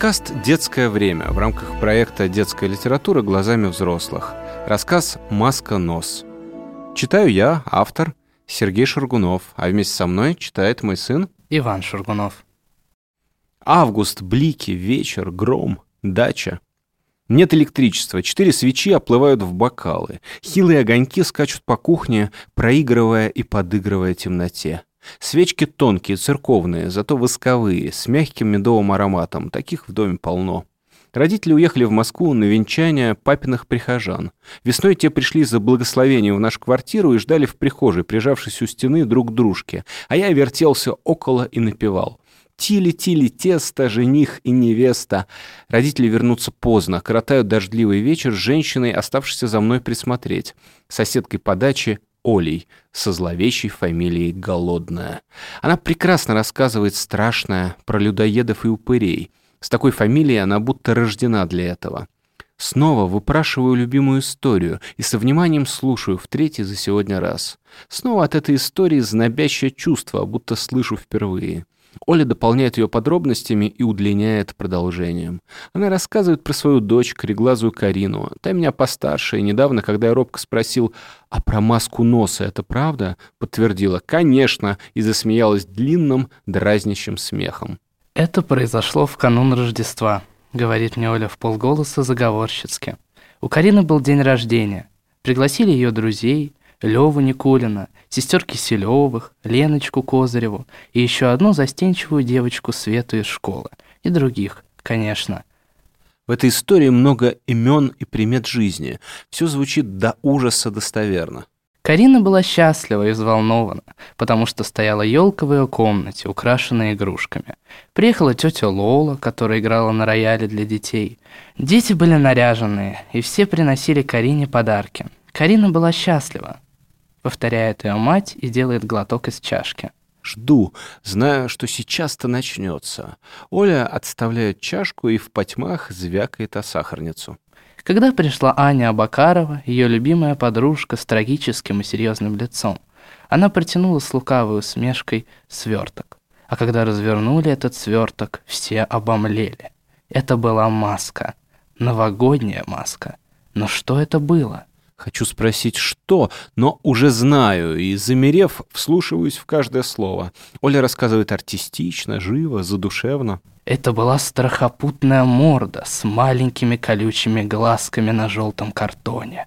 Подкаст «Детское время» в рамках проекта «Детская литература глазами взрослых». Рассказ «Маска-нос». Читаю я, автор, Сергей Шаргунов, а вместе со мной читает мой сын Иван Шаргунов. Август, блики, вечер, гром, дача. Нет электричества, четыре свечи оплывают в бокалы. Хилые огоньки скачут по кухне, проигрывая и подыгрывая темноте. Свечки тонкие, церковные, зато восковые, с мягким медовым ароматом. Таких в доме полно. Родители уехали в Москву на венчание папиных прихожан. Весной те пришли за благословением в нашу квартиру и ждали в прихожей, прижавшись у стены друг к дружке. А я вертелся около и напевал. Тили-тили тесто, жених и невеста. Родители вернутся поздно, коротают дождливый вечер с женщиной, оставшейся за мной присмотреть. Соседкой по даче Олей со зловещей фамилией Голодная. Она прекрасно рассказывает страшное про людоедов и упырей. С такой фамилией она будто рождена для этого. Снова выпрашиваю любимую историю и со вниманием слушаю в третий за сегодня раз. Снова от этой истории знобящее чувство, будто слышу впервые. Оля дополняет ее подробностями и удлиняет продолжением. Она рассказывает про свою дочь, кореглазую Карину. Та меня постарше, и недавно, когда я робко спросил, а про маску носа это правда? Подтвердила, конечно, и засмеялась длинным, дразнящим смехом. «Это произошло в канун Рождества», — говорит мне Оля в полголоса заговорщицки. У Карины был день рождения. Пригласили ее друзей, Леву Никулина, сестер Киселевых, Леночку Козыреву и еще одну застенчивую девочку Свету из школы. И других, конечно. В этой истории много имен и примет жизни. Все звучит до ужаса достоверно. Карина была счастлива и взволнована, потому что стояла елка в ее комнате, украшенная игрушками. Приехала тетя Лола, которая играла на рояле для детей. Дети были наряженные, и все приносили Карине подарки. Карина была счастлива, повторяет ее мать и делает глоток из чашки. Жду, зная, что сейчас-то начнется. Оля отставляет чашку и в потьмах звякает о сахарницу. Когда пришла Аня Абакарова, ее любимая подружка с трагическим и серьезным лицом, она протянула с лукавой усмешкой сверток. А когда развернули этот сверток, все обомлели. Это была маска. Новогодняя маска. Но что это было? Хочу спросить, что, но уже знаю, и, замерев, вслушиваюсь в каждое слово. Оля рассказывает артистично, живо, задушевно. Это была страхопутная морда с маленькими колючими глазками на желтом картоне.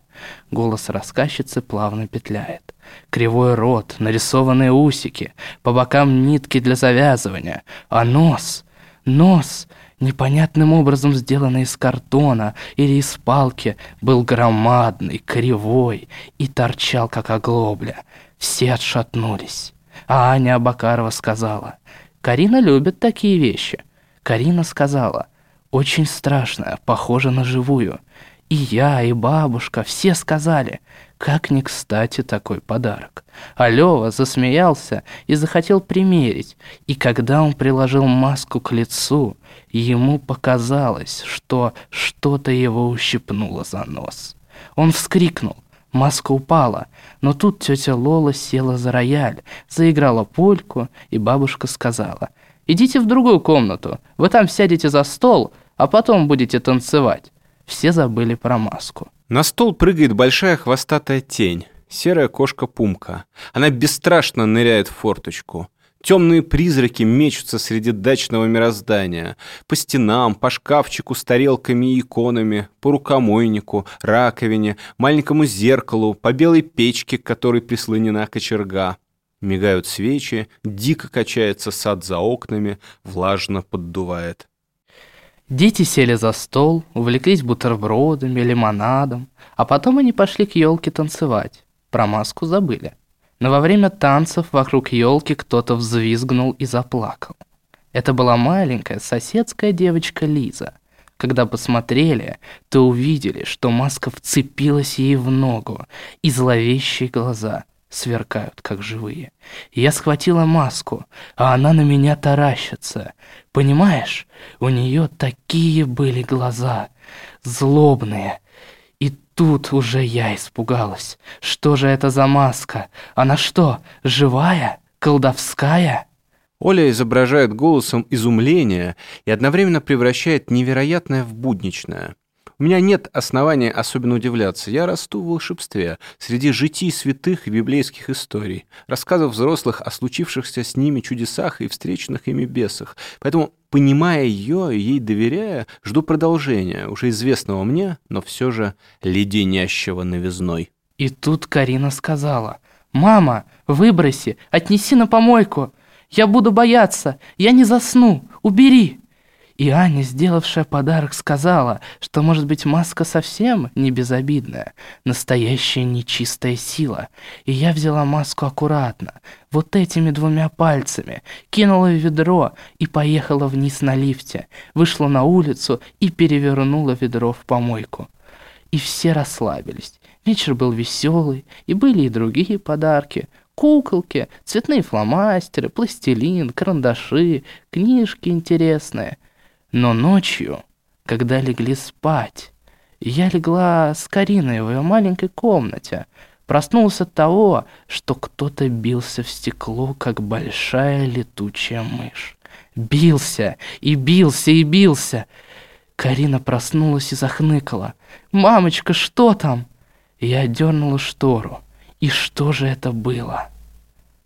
Голос рассказчицы плавно петляет. Кривой рот, нарисованные усики, по бокам нитки для завязывания, а нос, нос непонятным образом сделанный из картона или из палки, был громадный, кривой и торчал, как оглобля. Все отшатнулись. А Аня Абакарова сказала, «Карина любит такие вещи». Карина сказала, «Очень страшно, похоже на живую». И я, и бабушка, все сказали, как не кстати такой подарок. А Лёва засмеялся и захотел примерить, и когда он приложил маску к лицу, ему показалось, что что-то его ущипнуло за нос. Он вскрикнул, маска упала, но тут тетя Лола села за рояль, заиграла польку, и бабушка сказала, «Идите в другую комнату, вы там сядете за стол, а потом будете танцевать». Все забыли про маску. На стол прыгает большая хвостатая тень, серая кошка Пумка. Она бесстрашно ныряет в форточку. Темные призраки мечутся среди дачного мироздания. По стенам, по шкафчику с тарелками и иконами, по рукомойнику, раковине, маленькому зеркалу, по белой печке, к которой прислонена кочерга. Мигают свечи, дико качается сад за окнами, влажно поддувает. Дети сели за стол, увлеклись бутербродами, лимонадом, а потом они пошли к елке танцевать. Про маску забыли. Но во время танцев вокруг елки кто-то взвизгнул и заплакал. Это была маленькая соседская девочка Лиза. Когда посмотрели, то увидели, что маска вцепилась ей в ногу, и зловещие глаза сверкают, как живые. Я схватила маску, а она на меня таращится. Понимаешь, у нее такие были глаза, злобные. И тут уже я испугалась. Что же это за маска? Она что, живая? Колдовская? Оля изображает голосом изумление и одновременно превращает невероятное в будничное. Меня нет основания особенно удивляться. Я расту в волшебстве, среди житий святых и библейских историй, рассказов взрослых о случившихся с ними чудесах и встреченных ими бесах. Поэтому, понимая ее и ей доверяя, жду продолжения, уже известного мне, но все же леденящего новизной. И тут Карина сказала, «Мама, выброси, отнеси на помойку. Я буду бояться, я не засну, убери». И Аня, сделавшая подарок, сказала, что, может быть, маска совсем не безобидная, настоящая нечистая сила. И я взяла маску аккуратно, вот этими двумя пальцами, кинула в ведро и поехала вниз на лифте, вышла на улицу и перевернула ведро в помойку. И все расслабились. Вечер был веселый, и были и другие подарки. Куколки, цветные фломастеры, пластилин, карандаши, книжки интересные – но ночью, когда легли спать, я легла с Кариной в ее маленькой комнате, проснулся от того, что кто-то бился в стекло, как большая летучая мышь. Бился и бился и бился. Карина проснулась и захныкала. «Мамочка, что там?» Я дернула штору. И что же это было?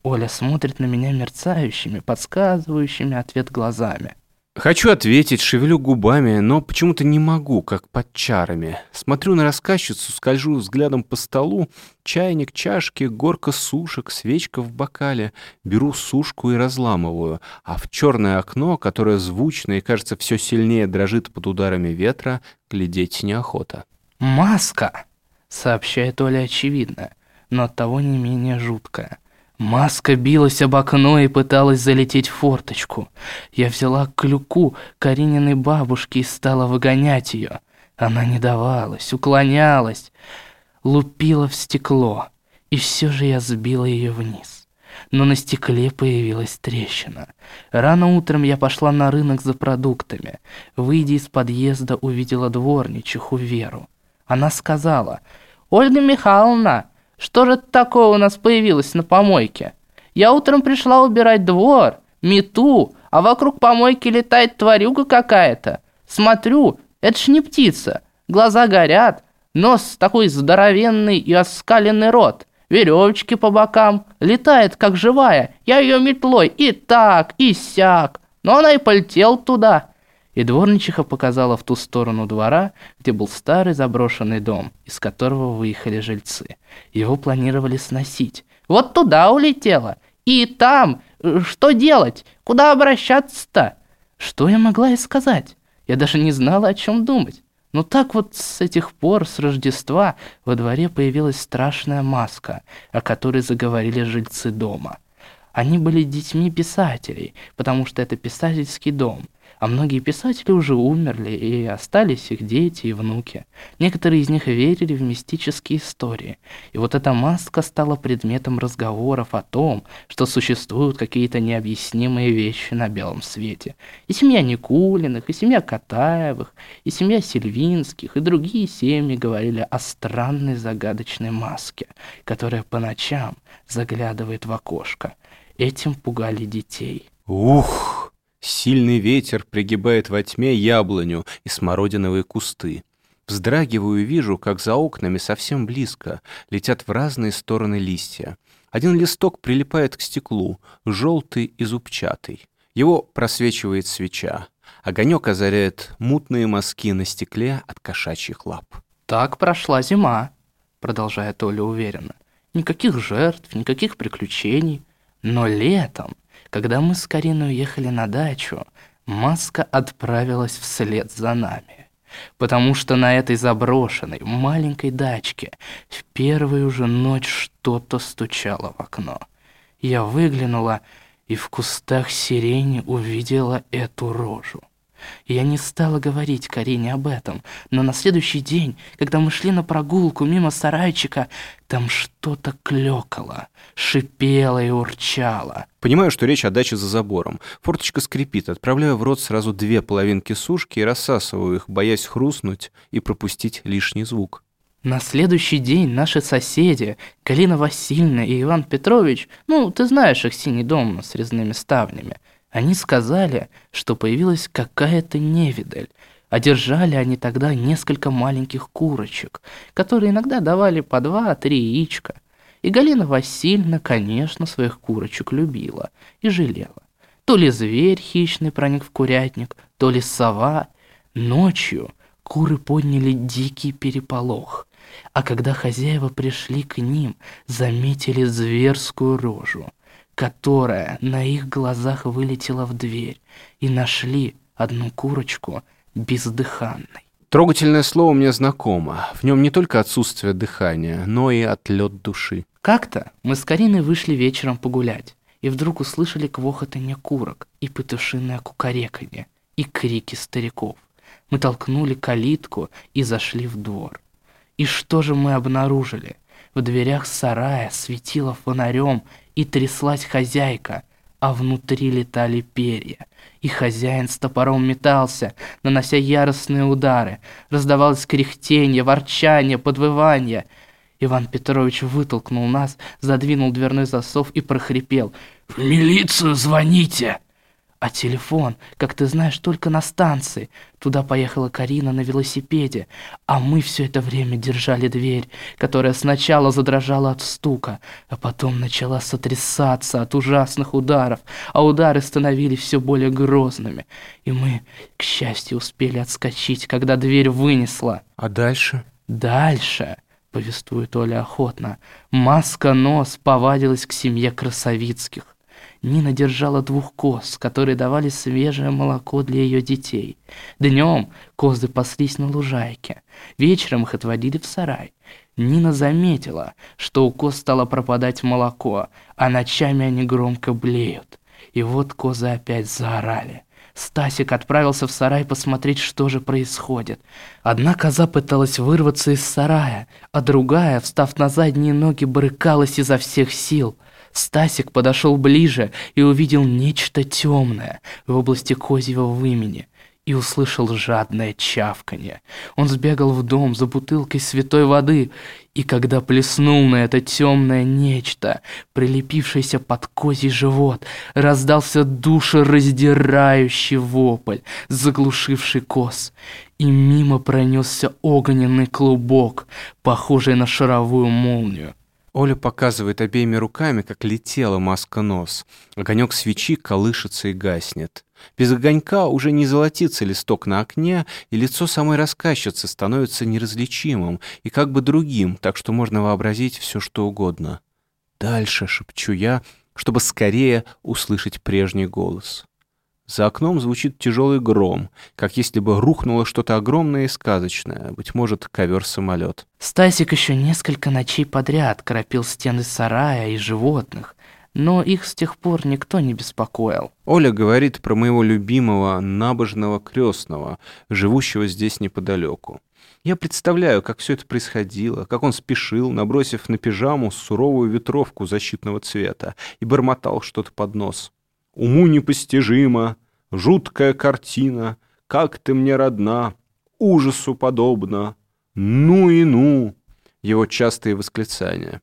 Оля смотрит на меня мерцающими, подсказывающими ответ глазами. Хочу ответить, шевелю губами, но почему-то не могу, как под чарами. Смотрю на рассказчицу, скольжу взглядом по столу, чайник, чашки, горка сушек, свечка в бокале. Беру сушку и разламываю, а в черное окно, которое звучно и, кажется, все сильнее дрожит под ударами ветра, глядеть неохота. «Маска!» — сообщает Оля очевидно, но оттого не менее жуткая. Маска билась об окно и пыталась залететь в форточку. Я взяла клюку Карининой бабушки и стала выгонять ее. Она не давалась, уклонялась, лупила в стекло, и все же я сбила ее вниз. Но на стекле появилась трещина. Рано утром я пошла на рынок за продуктами. Выйдя из подъезда, увидела дворничиху Веру. Она сказала, «Ольга Михайловна, что же такое у нас появилось на помойке? Я утром пришла убирать двор, мету, а вокруг помойки летает тварюга какая-то. Смотрю, это ж не птица. Глаза горят, нос такой здоровенный и оскаленный рот. Веревочки по бокам, летает как живая. Я ее метлой и так, и сяк. Но она и полетела туда и дворничиха показала в ту сторону двора, где был старый заброшенный дом, из которого выехали жильцы. Его планировали сносить. Вот туда улетела. И там, что делать? Куда обращаться-то? Что я могла и сказать? Я даже не знала, о чем думать. Но так вот с этих пор, с Рождества, во дворе появилась страшная маска, о которой заговорили жильцы дома. Они были детьми писателей, потому что это писательский дом – а многие писатели уже умерли, и остались их дети и внуки. Некоторые из них верили в мистические истории. И вот эта маска стала предметом разговоров о том, что существуют какие-то необъяснимые вещи на белом свете. И семья Никулиных, и семья Катаевых, и семья Сильвинских, и другие семьи говорили о странной загадочной маске, которая по ночам заглядывает в окошко. Этим пугали детей. Ух! Сильный ветер пригибает во тьме яблоню и смородиновые кусты. Вздрагиваю и вижу, как за окнами совсем близко летят в разные стороны листья. Один листок прилипает к стеклу, желтый и зубчатый. Его просвечивает свеча. Огонек озаряет мутные мазки на стекле от кошачьих лап. «Так прошла зима», — продолжает Оля уверенно. «Никаких жертв, никаких приключений. Но летом когда мы с Кариной уехали на дачу, Маска отправилась вслед за нами. Потому что на этой заброшенной маленькой дачке в первую же ночь что-то стучало в окно. Я выглянула и в кустах сирени увидела эту рожу. Я не стала говорить Карине об этом, но на следующий день, когда мы шли на прогулку мимо сарайчика, там что-то клёкало, шипело и урчало. Понимаю, что речь о даче за забором. Форточка скрипит, отправляю в рот сразу две половинки сушки и рассасываю их, боясь хрустнуть и пропустить лишний звук. На следующий день наши соседи, Галина Васильевна и Иван Петрович, ну, ты знаешь их синий дом с резными ставнями, они сказали, что появилась какая-то невидаль, Одержали они тогда несколько маленьких курочек, которые иногда давали по два-три яичка. И Галина Васильевна, конечно, своих курочек любила и жалела. То ли зверь хищный проник в курятник, то ли сова. Ночью куры подняли дикий переполох, а когда хозяева пришли к ним, заметили зверскую рожу, которая на их глазах вылетела в дверь, и нашли одну курочку – бездыханной. Трогательное слово мне знакомо. В нем не только отсутствие дыхания, но и отлет души. Как-то мы с Кариной вышли вечером погулять, и вдруг услышали квохотанье курок и петушиное кукареканье, и крики стариков. Мы толкнули калитку и зашли в двор. И что же мы обнаружили? В дверях сарая светила фонарем и тряслась хозяйка, а внутри летали перья. И хозяин с топором метался, нанося яростные удары. Раздавалось кряхтенье, ворчание, подвывание. Иван Петрович вытолкнул нас, задвинул дверной засов и прохрипел. «В милицию звоните!» А телефон, как ты знаешь, только на станции. Туда поехала Карина на велосипеде, а мы все это время держали дверь, которая сначала задрожала от стука, а потом начала сотрясаться от ужасных ударов, а удары становились все более грозными. И мы, к счастью, успели отскочить, когда дверь вынесла. А дальше? Дальше, повествует Оля охотно, маска-нос повадилась к семье Красовицких. Нина держала двух коз, которые давали свежее молоко для ее детей. Днем козы паслись на лужайке, вечером их отводили в сарай. Нина заметила, что у коз стало пропадать молоко, а ночами они громко блеют. И вот козы опять заорали. Стасик отправился в сарай посмотреть, что же происходит. Одна коза пыталась вырваться из сарая, а другая, встав на задние ноги, брыкалась изо всех сил – Стасик подошел ближе и увидел нечто темное в области козьего вымени и услышал жадное чавканье. Он сбегал в дом за бутылкой святой воды, и когда плеснул на это темное нечто, прилепившееся под козий живот, раздался душераздирающий вопль, заглушивший коз, и мимо пронесся огненный клубок, похожий на шаровую молнию. Оля показывает обеими руками, как летела маска-нос. Огонек свечи колышется и гаснет. Без огонька уже не золотится листок на окне, и лицо самой рассказчицы становится неразличимым и как бы другим, так что можно вообразить все, что угодно. «Дальше», — шепчу я, чтобы скорее услышать прежний голос. За окном звучит тяжелый гром, как если бы рухнуло что-то огромное и сказочное, быть может, ковер-самолет. Стасик еще несколько ночей подряд кропил стены сарая и животных, но их с тех пор никто не беспокоил. Оля говорит про моего любимого набожного крестного, живущего здесь неподалеку. Я представляю, как все это происходило, как он спешил, набросив на пижаму суровую ветровку защитного цвета, и бормотал что-то под нос. Уму непостижимо, жуткая картина, Как ты мне родна, ужасу подобно. Ну и ну! Его частые восклицания.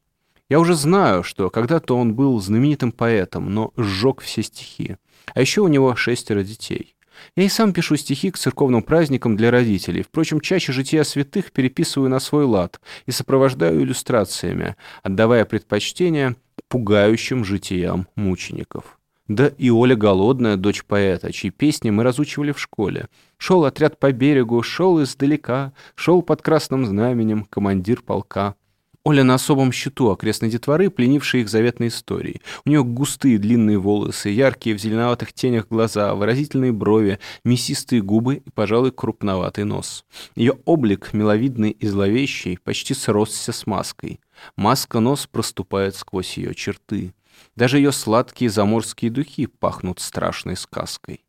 Я уже знаю, что когда-то он был знаменитым поэтом, но сжег все стихи. А еще у него шестеро детей. Я и сам пишу стихи к церковным праздникам для родителей. Впрочем, чаще жития святых переписываю на свой лад и сопровождаю иллюстрациями, отдавая предпочтение пугающим житиям мучеников. Да и Оля Голодная, дочь поэта, чьи песни мы разучивали в школе. Шел отряд по берегу, шел издалека, шел под красным знаменем командир полка. Оля на особом счету окрестной детворы, пленившей их заветной историей. У нее густые длинные волосы, яркие в зеленоватых тенях глаза, выразительные брови, мясистые губы и, пожалуй, крупноватый нос. Ее облик, миловидный и зловещий, почти сросся с маской. Маска-нос проступает сквозь ее черты. Даже ее сладкие заморские духи пахнут страшной сказкой.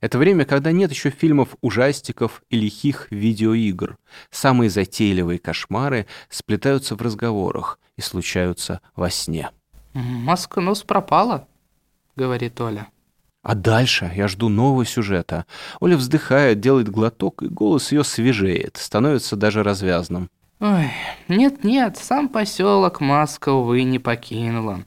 Это время, когда нет еще фильмов ужастиков и лихих видеоигр. Самые затейливые кошмары сплетаются в разговорах и случаются во сне. «Маска нос пропала», — говорит Оля. А дальше я жду нового сюжета. Оля вздыхает, делает глоток, и голос ее свежеет, становится даже развязным. Ой, нет-нет, сам поселок Маска, увы, не покинула.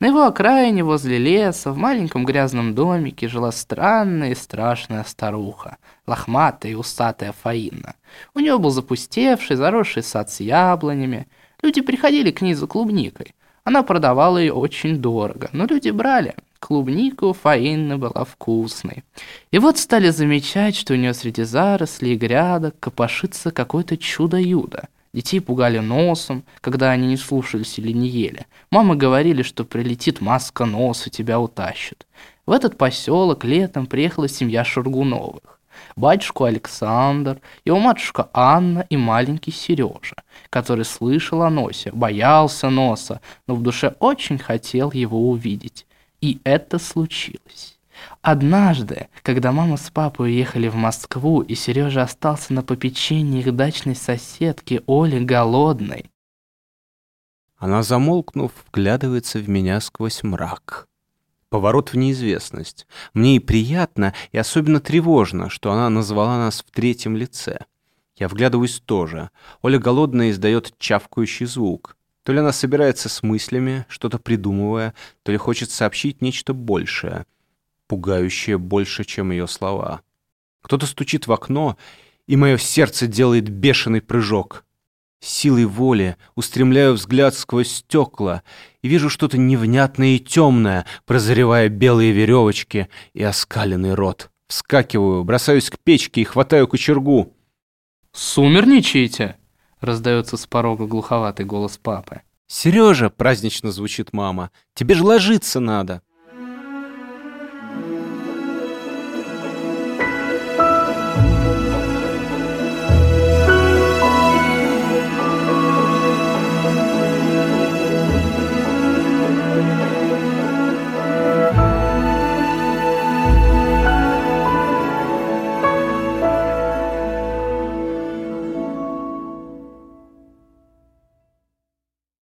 На его окраине, возле леса, в маленьком грязном домике жила странная и страшная старуха, лохматая и усатая Фаина. У нее был запустевший, заросший сад с яблонями. Люди приходили к ней за клубникой. Она продавала ее очень дорого, но люди брали. Клубника у Фаины была вкусной. И вот стали замечать, что у нее среди зарослей и грядок копошится какое-то чудо-юдо. Детей пугали носом, когда они не слушались или не ели. Мамы говорили, что прилетит маска нос и тебя утащит. В этот поселок летом приехала семья Шургуновых. Батюшку Александр, его матушка Анна и маленький Сережа, который слышал о носе, боялся носа, но в душе очень хотел его увидеть. И это случилось. Однажды, когда мама с папой уехали в Москву, и Сережа остался на попечении их дачной соседки Оли голодной. Она, замолкнув, вглядывается в меня сквозь мрак. Поворот в неизвестность. Мне и приятно, и особенно тревожно, что она назвала нас в третьем лице. Я вглядываюсь тоже. Оля голодная издает чавкающий звук. То ли она собирается с мыслями, что-то придумывая, то ли хочет сообщить нечто большее, пугающее больше, чем ее слова. Кто-то стучит в окно, и мое сердце делает бешеный прыжок. Силой воли устремляю взгляд сквозь стекла и вижу что-то невнятное и темное, прозревая белые веревочки и оскаленный рот. Вскакиваю, бросаюсь к печке и хватаю кочергу. «Сумерничаете?» Раздается с порога глуховатый голос папы. «Сережа!» — празднично звучит мама. «Тебе же ложиться надо!»